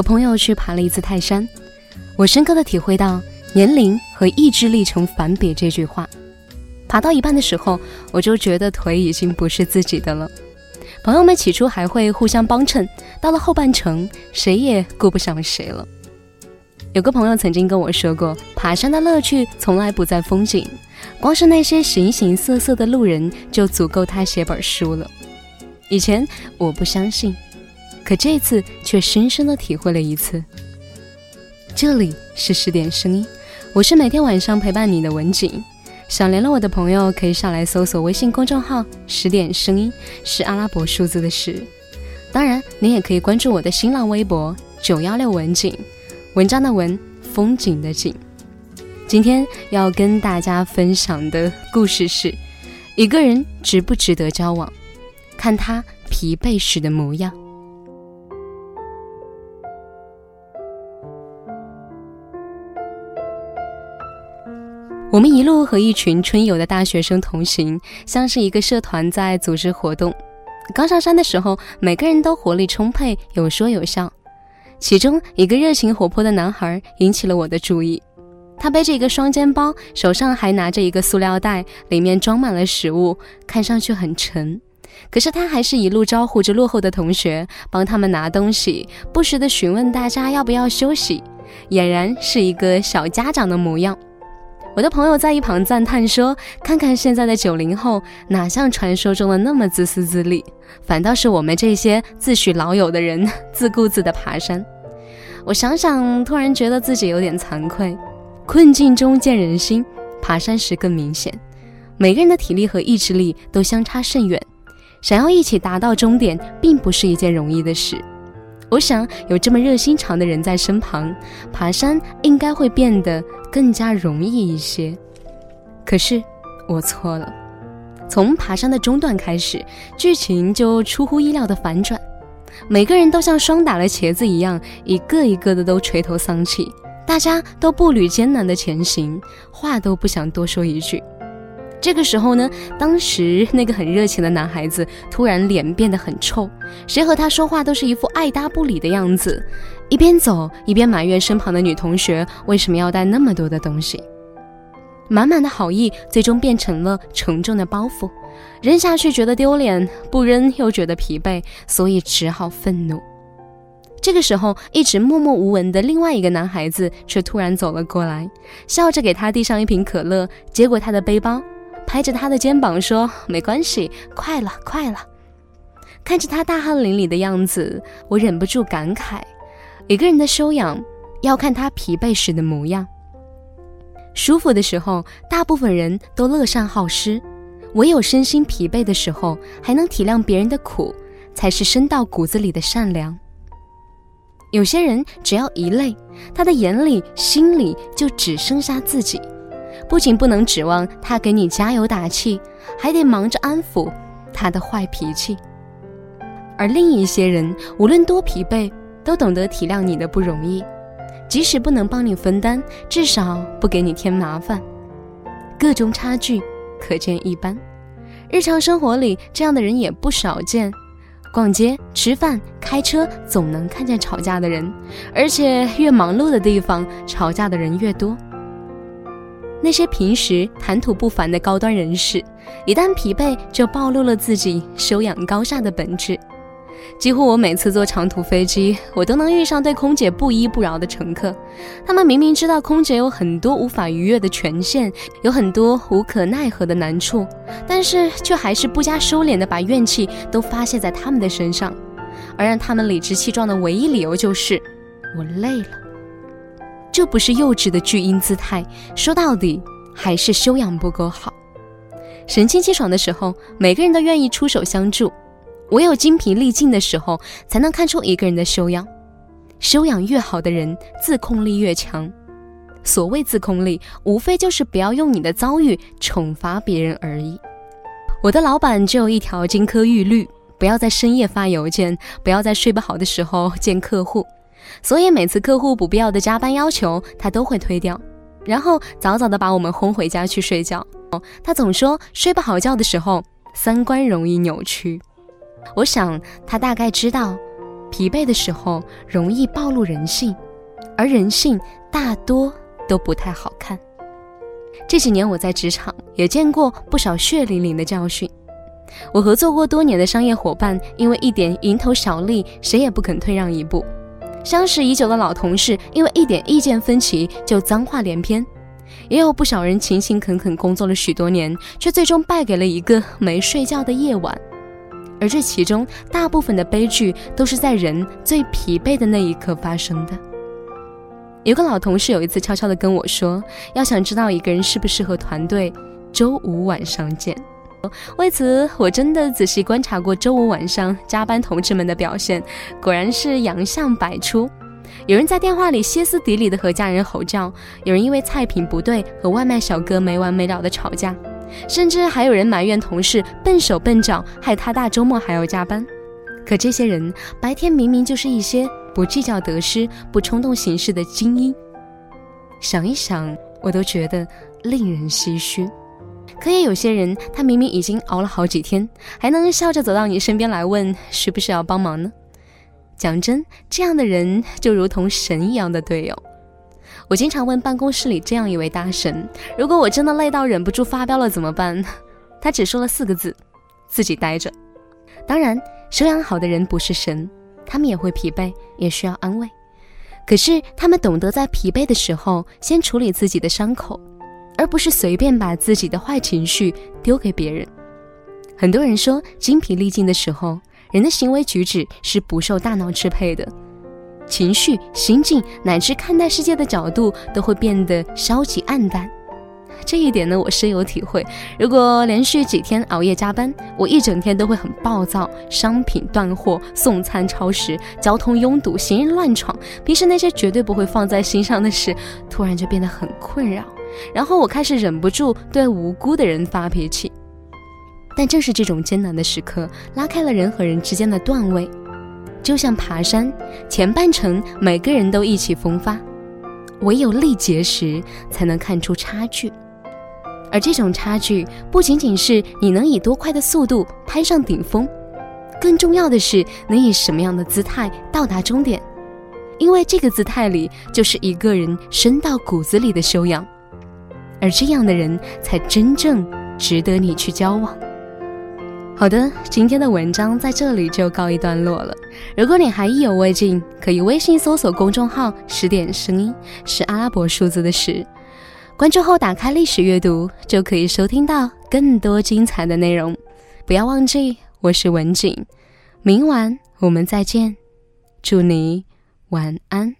和朋友去爬了一次泰山，我深刻的体会到年龄和意志力成反比这句话。爬到一半的时候，我就觉得腿已经不是自己的了。朋友们起初还会互相帮衬，到了后半程，谁也顾不上谁了。有个朋友曾经跟我说过，爬山的乐趣从来不在风景，光是那些形形色色的路人就足够他写本书了。以前我不相信，可这次却深深的体会了一次。这里是十点声音，我是每天晚上陪伴你的文景。想联络我的朋友，可以上来搜索微信公众号“十点声音”，是阿拉伯数字的十。当然，你也可以关注我的新浪微博“九幺六文景”，文章的文，风景的景。今天要跟大家分享的故事是：一个人值不值得交往，看他疲惫时的模样。我们一路和一群春游的大学生同行，像是一个社团在组织活动。刚上山的时候，每个人都活力充沛，有说有笑。其中一个热情活泼的男孩引起了我的注意。他背着一个双肩包，手上还拿着一个塑料袋，里面装满了食物，看上去很沉。可是他还是一路招呼着落后的同学，帮他们拿东西，不时地询问大家要不要休息，俨然是一个小家长的模样。我的朋友在一旁赞叹说：“看看现在的九零后，哪像传说中的那么自私自利？反倒是我们这些自诩老友的人，自顾自的爬山。”我想想，突然觉得自己有点惭愧。困境中见人心，爬山时更明显。每个人的体力和意志力都相差甚远，想要一起达到终点，并不是一件容易的事。我想有这么热心肠的人在身旁，爬山应该会变得更加容易一些。可是我错了，从爬山的中段开始，剧情就出乎意料的反转。每个人都像霜打了茄子一样，一个一个的都垂头丧气，大家都步履艰难的前行，话都不想多说一句。这个时候呢，当时那个很热情的男孩子突然脸变得很臭，谁和他说话都是一副爱搭不理的样子，一边走一边埋怨身旁的女同学为什么要带那么多的东西，满满的好意最终变成了沉重的包袱，扔下去觉得丢脸，不扔又觉得疲惫，所以只好愤怒。这个时候，一直默默无闻的另外一个男孩子却突然走了过来，笑着给他递上一瓶可乐，接过他的背包。拍着他的肩膀说：“没关系，快了，快了。”看着他大汗淋漓的样子，我忍不住感慨：一个人的修养要看他疲惫时的模样。舒服的时候，大部分人都乐善好施；唯有身心疲惫的时候，还能体谅别人的苦，才是深到骨子里的善良。有些人只要一累，他的眼里、心里就只剩下自己。不仅不能指望他给你加油打气，还得忙着安抚他的坏脾气。而另一些人，无论多疲惫，都懂得体谅你的不容易，即使不能帮你分担，至少不给你添麻烦。各种差距可见一斑。日常生活里，这样的人也不少见。逛街、吃饭、开车，总能看见吵架的人，而且越忙碌的地方，吵架的人越多。那些平时谈吐不凡的高端人士，一旦疲惫，就暴露了自己修养高下的本质。几乎我每次坐长途飞机，我都能遇上对空姐不依不饶的乘客。他们明明知道空姐有很多无法逾越的权限，有很多无可奈何的难处，但是却还是不加收敛的把怨气都发泄在他们的身上，而让他们理直气壮的唯一理由就是我累了。这不是幼稚的巨婴姿态，说到底还是修养不够好。神清气爽的时候，每个人都愿意出手相助；唯有精疲力尽的时候，才能看出一个人的修养。修养越好的人，自控力越强。所谓自控力，无非就是不要用你的遭遇惩罚别人而已。我的老板只有一条金科玉律：不要在深夜发邮件，不要在睡不好的时候见客户。所以每次客户不必要的加班要求，他都会推掉，然后早早的把我们轰回家去睡觉。他总说睡不好觉的时候，三观容易扭曲。我想他大概知道，疲惫的时候容易暴露人性，而人性大多都不太好看。这几年我在职场也见过不少血淋淋的教训。我合作过多年的商业伙伴，因为一点蝇头小利，谁也不肯退让一步；相识已久的老同事，因为一点意见分歧就脏话连篇；也有不少人勤勤恳恳工作了许多年，却最终败给了一个没睡觉的夜晚。而这其中大部分的悲剧，都是在人最疲惫的那一刻发生的。有个老同事有一次悄悄地跟我说：“要想知道一个人适不适合团队，周五晚上见。”为此，我真的仔细观察过周五晚上加班同志们的表现，果然是洋相百出。有人在电话里歇斯底里的和家人吼叫，有人因为菜品不对和外卖小哥没完没了的吵架，甚至还有人埋怨同事笨手笨脚，害他大周末还要加班。可这些人白天明明就是一些不计较得失、不冲动行事的精英，想一想，我都觉得令人唏嘘。可也有些人，他明明已经熬了好几天，还能笑着走到你身边来问需不需要帮忙呢？讲真，这样的人就如同神一样的队友。我经常问办公室里这样一位大神：如果我真的累到忍不住发飙了怎么办？他只说了四个字：自己待着。当然，修养好的人不是神，他们也会疲惫，也需要安慰。可是他们懂得在疲惫的时候先处理自己的伤口。而不是随便把自己的坏情绪丢给别人。很多人说，精疲力尽的时候，人的行为举止是不受大脑支配的，情绪、心境乃至看待世界的角度都会变得消极暗淡。这一点呢，我深有体会。如果连续几天熬夜加班，我一整天都会很暴躁，商品断货、送餐超时、交通拥堵、行人乱闯，平时那些绝对不会放在心上的事，突然就变得很困扰。然后我开始忍不住对无辜的人发脾气，但正是这种艰难的时刻，拉开了人和人之间的段位。就像爬山，前半程每个人都意气风发，唯有力竭时才能看出差距。而这种差距，不仅仅是你能以多快的速度攀上顶峰，更重要的是能以什么样的姿态到达终点。因为这个姿态里，就是一个人深到骨子里的修养。而这样的人才真正值得你去交往。好的，今天的文章在这里就告一段落了。如果你还意犹未尽，可以微信搜索公众号“十点声音”，是阿拉伯数字的十。关注后打开历史阅读，就可以收听到更多精彩的内容。不要忘记，我是文景，明晚我们再见，祝你晚安。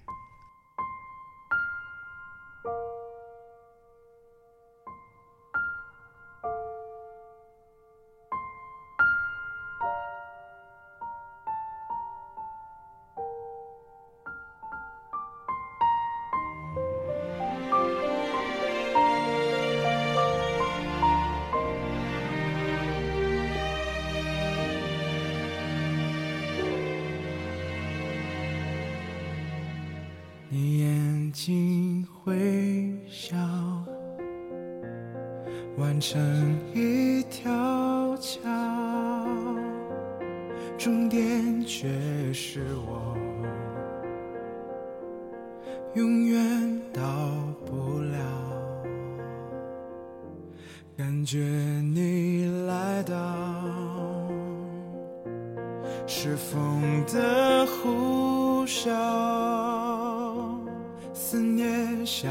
成一条桥，终点却是我永远到不了。感觉你来到，是风的呼啸。思念像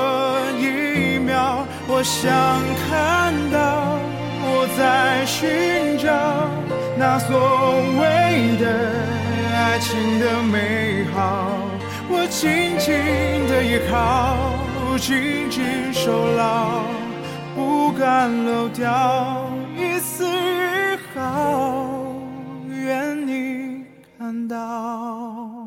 我想看到我在寻找那所谓的爱情的美好我紧紧的依靠紧紧守牢不敢漏掉一丝一毫愿你看到。